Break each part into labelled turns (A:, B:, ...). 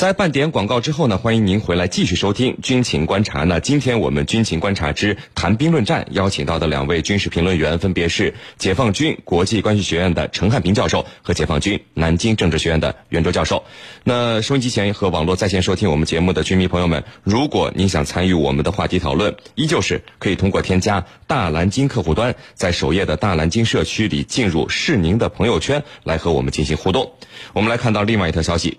A: 在半点广告之后呢，欢迎您回来继续收听《军情观察》。那今天我们《军情观察之谈兵论战》邀请到的两位军事评论员分别是解放军国际关系学院的陈汉平教授和解放军南京政治学院的袁周教授。那收音机前和网络在线收听我们节目的军迷朋友们，如果您想参与我们的话题讨论，依旧是可以通过添加大蓝鲸客户端，在首页的大蓝鲸社区里进入是您的朋友圈来和我们进行互动。我们来看到另外一条消息。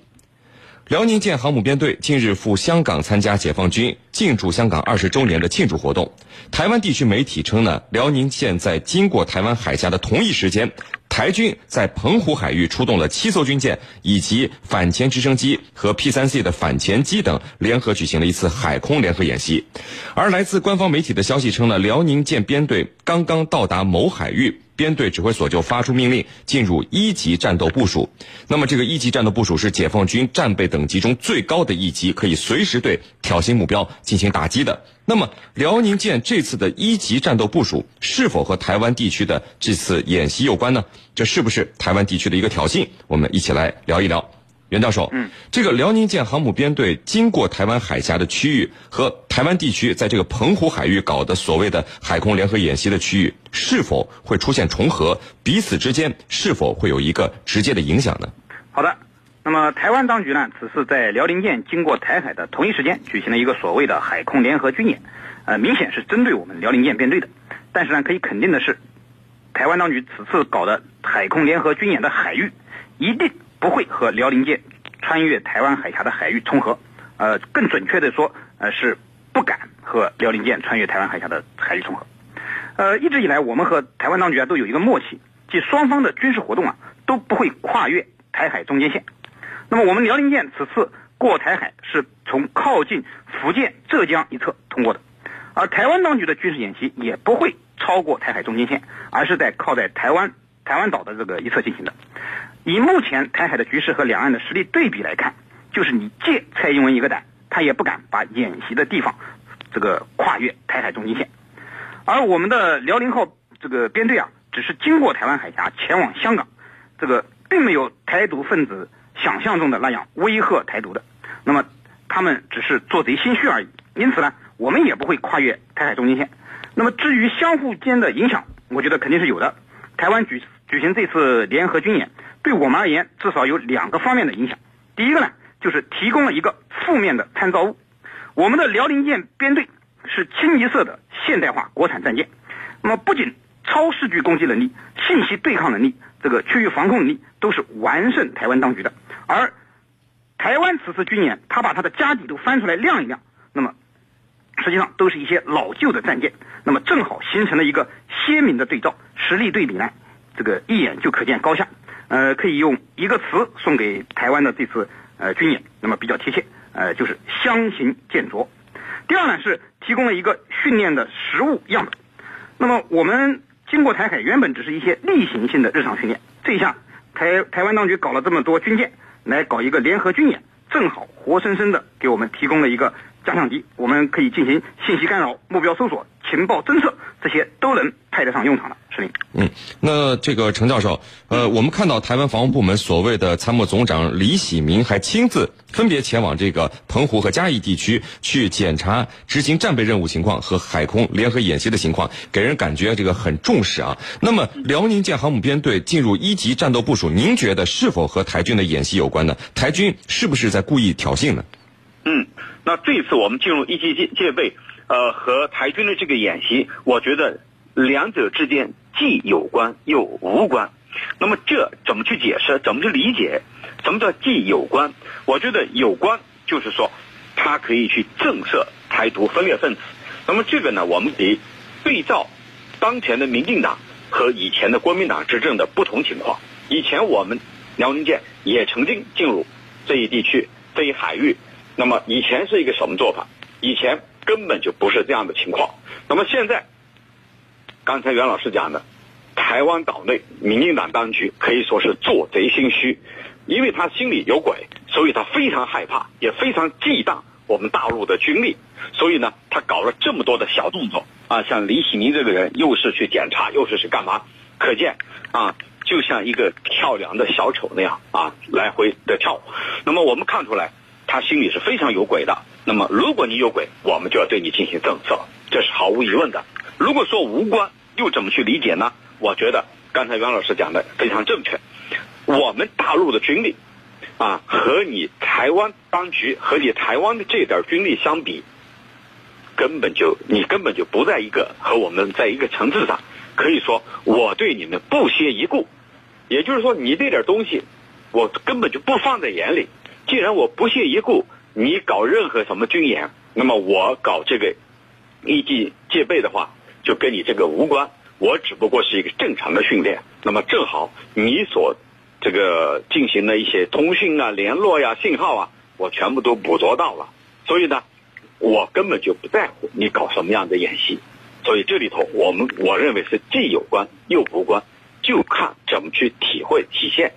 A: 辽宁舰航母编队近日赴香港参加解放军进驻香港二十周年的庆祝活动。台湾地区媒体称呢，辽宁舰在经过台湾海峡的同一时间，台军在澎湖海域出动了七艘军舰以及反潜直升机和 P 三 C 的反潜机等，联合举行了一次海空联合演习。而来自官方媒体的消息称呢，辽宁舰编队刚刚到达某海域。编队指挥所就发出命令，进入一级战斗部署。那么，这个一级战斗部署是解放军战备等级中最高的一级，可以随时对挑衅目标进行打击的。那么，辽宁舰这次的一级战斗部署是否和台湾地区的这次演习有关呢？这是不是台湾地区的一个挑衅？我们一起来聊一聊。袁教授，嗯，这个辽宁舰航母编队经过台湾海峡的区域和台湾地区在这个澎湖海域搞的所谓的海空联合演习的区域，是否会出现重合？彼此之间是否会有一个直接的影响呢？
B: 好的，那么台湾当局呢，此次在辽宁舰经过台海的同一时间举行了一个所谓的海空联合军演，呃，明显是针对我们辽宁舰编队的。但是呢，可以肯定的是，台湾当局此次搞的海空联合军演的海域一定。不会和辽宁舰穿越台湾海峡的海域重合，呃，更准确的说，呃，是不敢和辽宁舰穿越台湾海峡的海域重合。呃，一直以来，我们和台湾当局啊都有一个默契，即双方的军事活动啊都不会跨越台海中间线。那么，我们辽宁舰此次过台海是从靠近福建、浙江一侧通过的，而台湾当局的军事演习也不会超过台海中间线，而是在靠在台湾台湾岛的这个一侧进行的。以目前台海的局势和两岸的实力对比来看，就是你借蔡英文一个胆，他也不敢把演习的地方这个跨越台海中心线。而我们的辽宁号这个编队啊，只是经过台湾海峡前往香港，这个并没有台独分子想象中的那样威吓台独的。那么他们只是做贼心虚而已。因此呢，我们也不会跨越台海中心线。那么至于相互间的影响，我觉得肯定是有的。台湾举举行这次联合军演。对我们而言，至少有两个方面的影响。第一个呢，就是提供了一个负面的参照物。我们的辽宁舰编队是清一色的现代化国产战舰，那么不仅超视距攻击能力、信息对抗能力、这个区域防空能力都是完胜台湾当局的。而台湾此次军演，他把他的家底都翻出来亮一亮，那么实际上都是一些老旧的战舰，那么正好形成了一个鲜明的对照，实力对比呢，这个一眼就可见高下。呃，可以用一个词送给台湾的这次呃军演，那么比较贴切，呃，就是相形见拙。第二呢是提供了一个训练的实物样本。那么我们经过台海原本只是一些例行性的日常训练，这一下台台湾当局搞了这么多军舰来搞一个联合军演，正好活生生的给我们提供了一个加强敌，我们可以进行信息干扰、目标搜索、情报侦测，这些都能派得上用场了。是令。
A: 嗯，那这个程教授，呃，我们看到台湾防务部门所谓的参谋总长李喜明还亲自分别前往这个澎湖和嘉义地区去检查执行战备任务情况和海空联合演习的情况，给人感觉这个很重视啊。那么辽宁舰航母编队进入一级战斗部署，您觉得是否和台军的演习有关呢？台军是不是在故意挑衅呢？
C: 嗯，那这次我们进入一级戒戒备，呃，和台军的这个演习，我觉得两者之间。既有关又无关，那么这怎么去解释？怎么去理解？什么叫既有关？我觉得有关就是说，它可以去震慑台独分裂分子。那么这个呢，我们得对照当前的民进党和以前的国民党执政的不同情况。以前我们辽宁舰也曾经进入这一地区这一海域，那么以前是一个什么做法？以前根本就不是这样的情况。那么现在。刚才袁老师讲的，台湾岛内民进党当局可以说是做贼心虚，因为他心里有鬼，所以他非常害怕，也非常忌惮我们大陆的军力，所以呢，他搞了这么多的小动作啊，像李喜明这个人，又是去检查，又是去干嘛？可见啊，就像一个跳梁的小丑那样啊，来回的跳。那么我们看出来，他心里是非常有鬼的。那么，如果你有鬼，我们就要对你进行政策，这是毫无疑问的。如果说无关，又怎么去理解呢？我觉得刚才袁老师讲的非常正确。我们大陆的军力，啊，和你台湾当局和你台湾的这点军力相比，根本就你根本就不在一个和我们在一个层次上。可以说，我对你们不屑一顾。也就是说，你这点东西，我根本就不放在眼里。既然我不屑一顾。你搞任何什么军演，那么我搞这个一级戒备的话，就跟你这个无关。我只不过是一个正常的训练。那么正好你所这个进行的一些通讯啊、联络呀、信号啊，我全部都捕捉到了。所以呢，我根本就不在乎你搞什么样的演习。所以这里头，我们我认为是既有关又无关，就看怎么去体会体现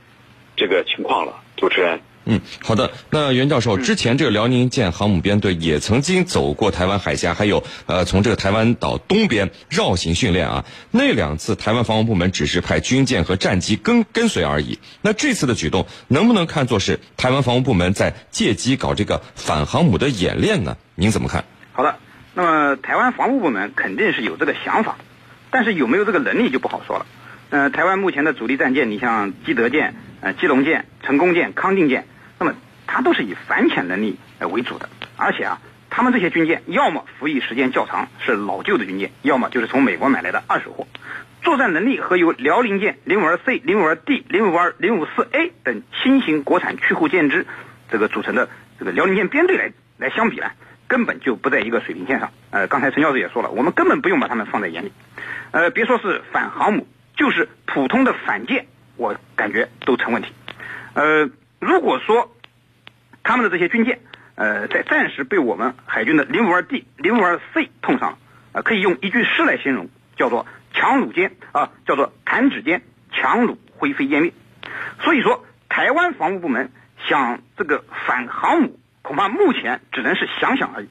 C: 这个情况了。主持人。
A: 嗯，好的。那袁教授，之前这个辽宁舰航母编队也曾经走过台湾海峡，还有呃，从这个台湾岛东边绕行训练啊。那两次台湾防务部门只是派军舰和战机跟跟随而已。那这次的举动能不能看作是台湾防务部门在借机搞这个反航母的演练呢？您怎么看？
B: 好的，那么台湾防务部门肯定是有这个想法，但是有没有这个能力就不好说了。嗯，台湾目前的主力战舰，你像基德舰、呃基隆舰、成功舰、康定舰。那么，它都是以反潜能力呃为主的，而且啊，他们这些军舰要么服役时间较长，是老旧的军舰，要么就是从美国买来的二手货。作战能力和由辽宁舰零五二 C、零五二 D、零五二零五四 A 等新型国产驱护舰只这个组成的这个辽宁舰编队来来相比呢，根本就不在一个水平线上。呃，刚才陈教授也说了，我们根本不用把他们放在眼里。呃，别说是反航母，就是普通的反舰，我感觉都成问题。呃。如果说他们的这些军舰，呃，在暂时被我们海军的零五二 D、零五二 C 碰上了，呃，可以用一句诗来形容，叫做“强弩间啊，叫做弹指间，强弩灰飞烟灭。所以说，台湾防务部门想这个反航母，恐怕目前只能是想想而已。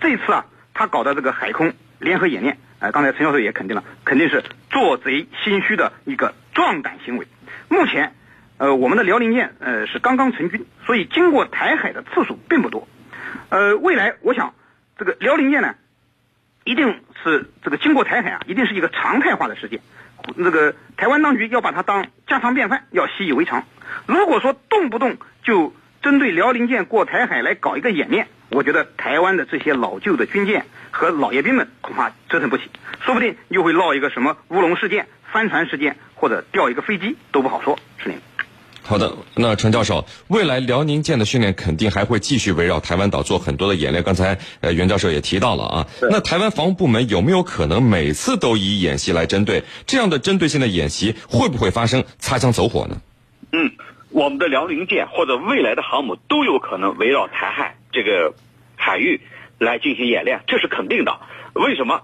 B: 这次啊，他搞的这个海空联合演练，呃，刚才陈教授也肯定了，肯定是做贼心虚的一个壮胆行为。目前。呃，我们的辽宁舰呃是刚刚成军，所以经过台海的次数并不多。呃，未来我想这个辽宁舰呢，一定是这个经过台海啊，一定是一个常态化的事件。那个台湾当局要把它当家常便饭，要习以为常。如果说动不动就针对辽宁舰过台海来搞一个演练，我觉得台湾的这些老旧的军舰和老爷兵们恐怕折腾不起，说不定又会闹一个什么乌龙事件、翻船事件，或者掉一个飞机都不好说。是您。
A: 好的，那陈教授，未来辽宁舰的训练肯定还会继续围绕台湾岛做很多的演练。刚才呃袁教授也提到了啊，那台湾防务部门有没有可能每次都以演习来针对？这样的针对性的演习会不会发生擦枪走火呢？
C: 嗯，我们的辽宁舰或者未来的航母都有可能围绕台海这个海域来进行演练，这是肯定的。为什么？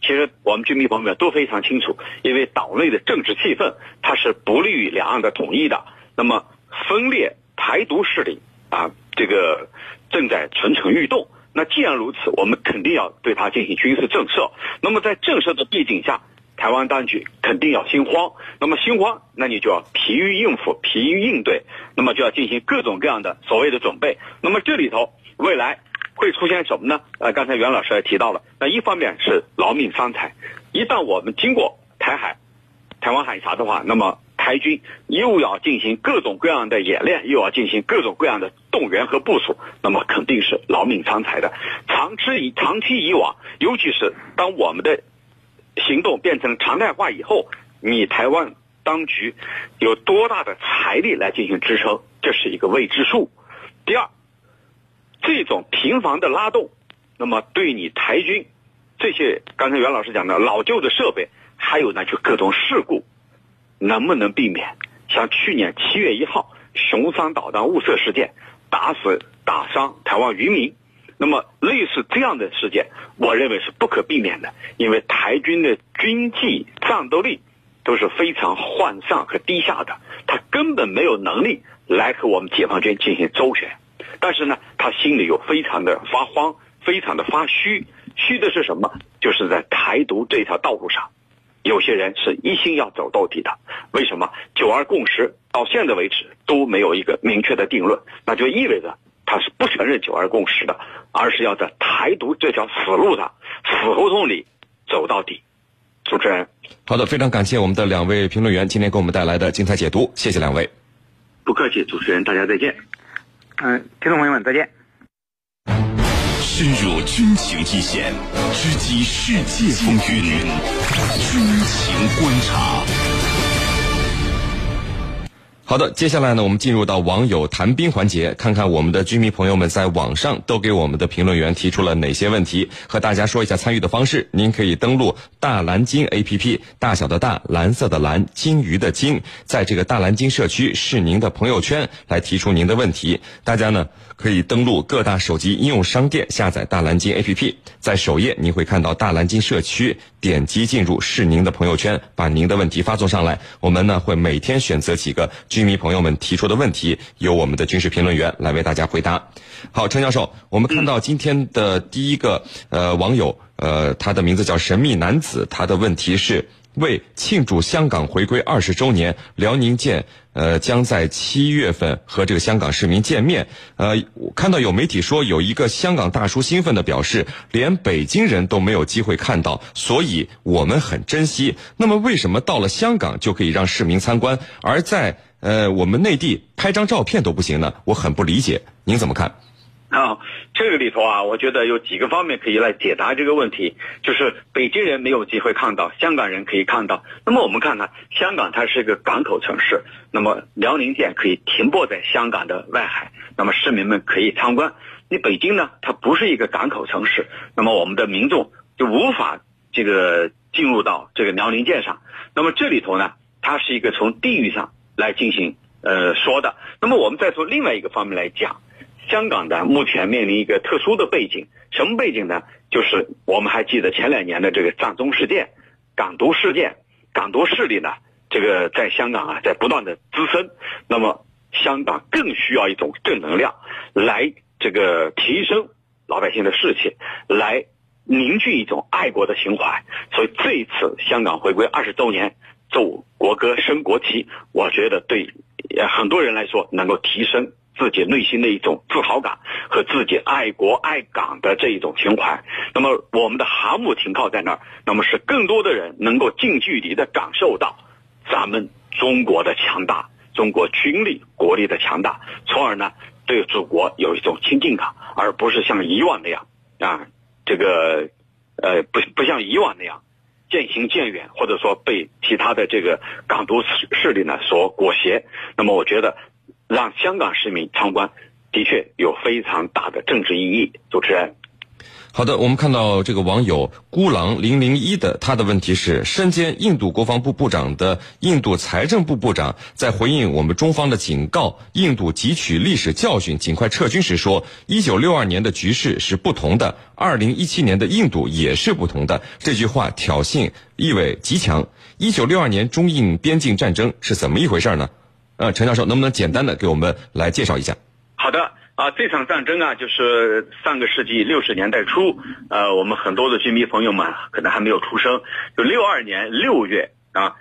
C: 其实我们军迷朋友们都非常清楚，因为岛内的政治气氛它是不利于两岸的统一的。那么分裂台独势力啊，这个正在蠢蠢欲动。那既然如此，我们肯定要对它进行军事震慑。那么在震慑的背景下，台湾当局肯定要心慌。那么心慌，那你就要疲于应付、疲于应对。那么就要进行各种各样的所谓的准备。那么这里头未来会出现什么呢？呃，刚才袁老师也提到了。那一方面是劳命伤财，一旦我们经过台海、台湾海峡的话，那么。台军又要进行各种各样的演练，又要进行各种各样的动员和部署，那么肯定是劳命伤财的。长期以长期以往，尤其是当我们的行动变成常态化以后，你台湾当局有多大的财力来进行支撑，这是一个未知数。第二，这种频繁的拉动，那么对你台军这些刚才袁老师讲的老旧的设备，还有呢就各种事故。能不能避免像去年七月一号熊山导弹误射事件打死打伤台湾渔民？那么类似这样的事件，我认为是不可避免的，因为台军的军纪战斗力都是非常涣散和低下的，他根本没有能力来和我们解放军进行周旋。但是呢，他心里又非常的发慌，非常的发虚，虚的是什么？就是在台独这条道路上。有些人是一心要走到底的，为什么九二共识到现在为止都没有一个明确的定论？那就意味着他是不承认九二共识的，而是要在台独这条死路上、死胡同里走到底。主持人，
A: 好的，非常感谢我们的两位评论员今天给我们带来的精彩解读，谢谢两位。
C: 不客气，主持人，大家再见。
B: 嗯，听众朋友们，再见。
D: 深入军情一线，直击世界风云，军情观察。
A: 好的，接下来呢，我们进入到网友谈兵环节，看看我们的居民朋友们在网上都给我们的评论员提出了哪些问题，和大家说一下参与的方式。您可以登录大蓝鲸 APP，大小的大，蓝色的蓝，鲸鱼的鲸，在这个大蓝鲸社区是您的朋友圈来提出您的问题。大家呢可以登录各大手机应用商店下载大蓝鲸 APP，在首页您会看到大蓝鲸社区，点击进入是您的朋友圈，把您的问题发送上来，我们呢会每天选择几个。居民朋友们提出的问题，由我们的军事评论员来为大家回答。好，陈教授，我们看到今天的第一个呃网友，呃，他的名字叫神秘男子，他的问题是。为庆祝香港回归二十周年，辽宁舰呃将在七月份和这个香港市民见面。呃，看到有媒体说有一个香港大叔兴奋的表示，连北京人都没有机会看到，所以我们很珍惜。那么为什么到了香港就可以让市民参观，而在呃我们内地拍张照片都不行呢？我很不理解，您怎么看？
C: 啊，这个里头啊，我觉得有几个方面可以来解答这个问题。就是北京人没有机会看到，香港人可以看到。那么我们看看，香港它是一个港口城市，那么辽宁舰可以停泊在香港的外海，那么市民们可以参观。你北京呢，它不是一个港口城市，那么我们的民众就无法这个进入到这个辽宁舰上。那么这里头呢，它是一个从地域上来进行呃说的。那么我们再从另外一个方面来讲。香港的目前面临一个特殊的背景，什么背景呢？就是我们还记得前两年的这个藏中事件、港独事件，港独势力呢，这个在香港啊，在不断的滋生。那么，香港更需要一种正能量，来这个提升老百姓的士气，来凝聚一种爱国的情怀。所以这一次香港回归二十周年，奏国歌、升国旗，我觉得对很多人来说能够提升。自己内心的一种自豪感和自己爱国爱港的这一种情怀。那么，我们的航母停靠在那儿，那么是更多的人能够近距离的感受到咱们中国的强大，中国军力国力的强大，从而呢对祖国有一种亲近感，而不是像以往那样啊，这个呃不不像以往那样渐行渐远，或者说被其他的这个港独势势力呢所裹挟。那么，我觉得。让香港市民参观，的确有非常大的政治意义。主持人，
A: 好的，我们看到这个网友孤狼零零一的他的问题是：身兼印度国防部部长的印度财政部部长在回应我们中方的警告，印度汲取历史教训，尽快撤军时说，一九六二年的局势是不同的，二零一七年的印度也是不同的。这句话挑衅意味极强。一九六二年中印边境战争是怎么一回事呢？呃，陈教授，能不能简单的给我们来介绍一下？
C: 好的，啊，这场战争啊，就是上个世纪六十年代初，呃，我们很多的军迷朋友们可能还没有出生，就六二年六月啊，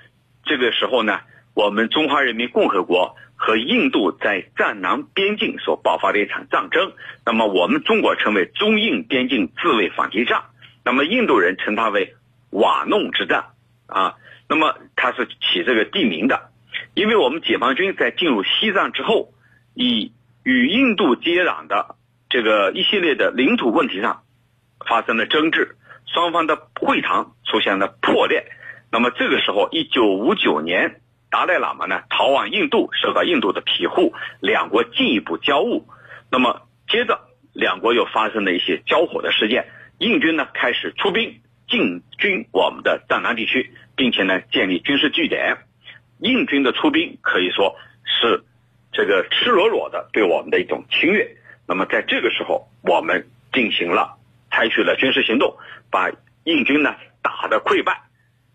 C: 这个时候呢，我们中华人民共和国和印度在战南边境所爆发的一场战争，那么我们中国称为中印边境自卫反击战，那么印度人称它为瓦弄之战，啊，那么它是起这个地名的。因为我们解放军在进入西藏之后，以与印度接壤的这个一系列的领土问题上发生了争执，双方的会谈出现了破裂。那么这个时候，一九五九年，达赖喇嘛呢逃往印度，受到印度的庇护，两国进一步交恶。那么接着，两国又发生了一些交火的事件，印军呢开始出兵进军我们的藏南地区，并且呢建立军事据点。印军的出兵可以说是这个赤裸裸的对我们的一种侵略。那么在这个时候，我们进行了采取了军事行动，把印军呢打得溃败，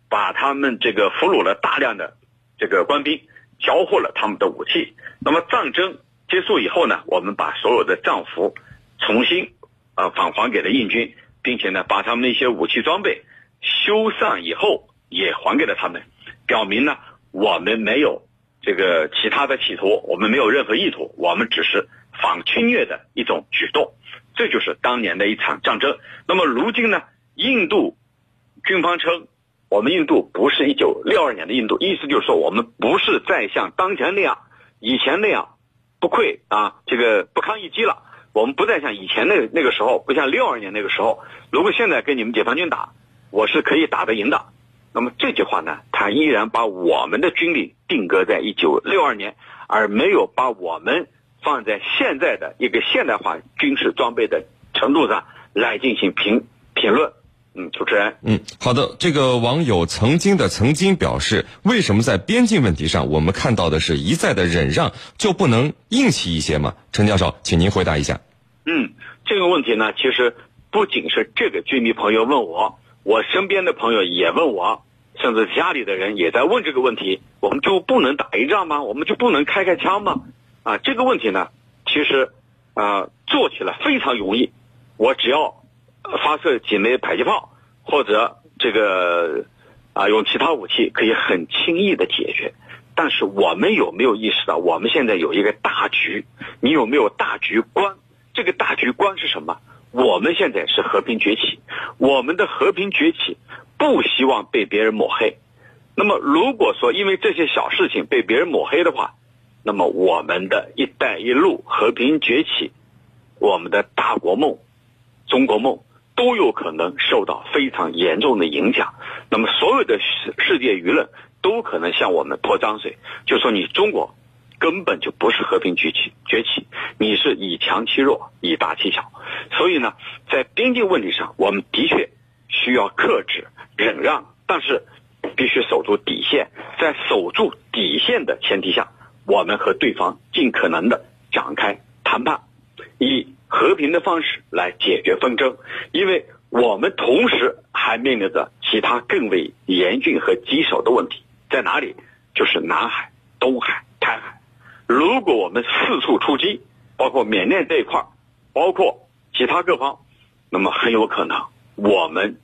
C: 把他们这个俘虏了大量的这个官兵，缴获了他们的武器。那么战争结束以后呢，我们把所有的战俘重新啊返还给了印军，并且呢把他们的一些武器装备修缮以后也还给了他们，表明呢。我们没有这个其他的企图，我们没有任何意图，我们只是反侵略的一种举动，这就是当年的一场战争。那么如今呢，印度军方称，我们印度不是一九六二年的印度，意思就是说，我们不是再像当前那样，以前那样不愧啊，这个不堪一击了。我们不再像以前那那个时候，不像六二年那个时候。如果现在跟你们解放军打，我是可以打得赢的。那么这句话呢，他依然把我们的军力定格在一九六二年，而没有把我们放在现在的一个现代化军事装备的程度上来进行评评论。嗯，主持人。
A: 嗯，好的。这个网友曾经的曾经表示，为什么在边境问题上，我们看到的是一再的忍让，就不能硬气一些吗？陈教授，请您回答一下。
C: 嗯，这个问题呢，其实不仅是这个军迷朋友问我，我身边的朋友也问我，甚至家里的人也在问这个问题。我们就不能打一仗吗？我们就不能开开枪吗？啊，这个问题呢，其实啊，做起来非常容易，我只要。发射几枚迫击炮，或者这个啊用其他武器可以很轻易的解决。但是我们有没有意识到，我们现在有一个大局？你有没有大局观？这个大局观是什么？我们现在是和平崛起，我们的和平崛起不希望被别人抹黑。那么如果说因为这些小事情被别人抹黑的话，那么我们的一带一路和平崛起，我们的大国梦，中国梦。都有可能受到非常严重的影响，那么所有的世世界舆论都可能向我们泼脏水，就说你中国根本就不是和平崛起崛起，你是以强欺弱，以大欺小。所以呢，在边境问题上，我们的确需要克制、忍让，但是必须守住底线。在守住底线的前提下，我们和对方尽可能的展开谈判，以。和平的方式来解决纷争，因为我们同时还面临着其他更为严峻和棘手的问题，在哪里？就是南海、东海、台海。如果我们四处出击，包括缅甸这一块，包括其他各方，那么很有可能我们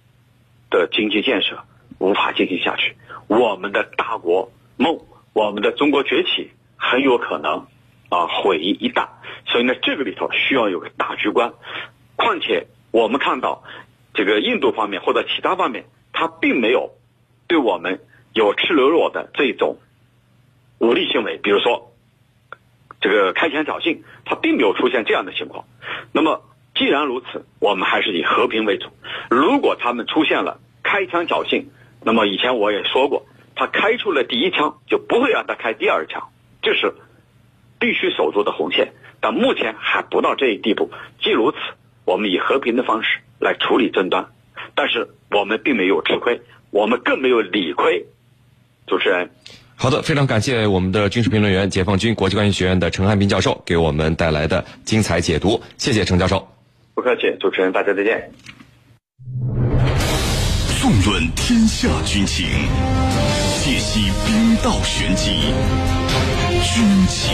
C: 的经济建设无法进行下去，我们的大国梦，我们的中国崛起很有可能。啊，毁于一旦，所以呢，这个里头需要有个大局观。况且我们看到，这个印度方面或者其他方面，他并没有对我们有赤裸裸的这种武力行为，比如说这个开枪挑衅，他并没有出现这样的情况。那么既然如此，我们还是以和平为主。如果他们出现了开枪挑衅，那么以前我也说过，他开出了第一枪，就不会让他开第二枪，这是。必须守住的红线，但目前还不到这一地步。既如此，我们以和平的方式来处理争端，但是我们并没有吃亏，我们更没有理亏。主持人，
A: 好的，非常感谢我们的军事评论员、解放军国际关系学院的陈汉斌教授给我们带来的精彩解读，谢谢陈教授。
C: 不客气，主持人，大家再见。
D: 纵论天下军情，解析兵道玄机，军情。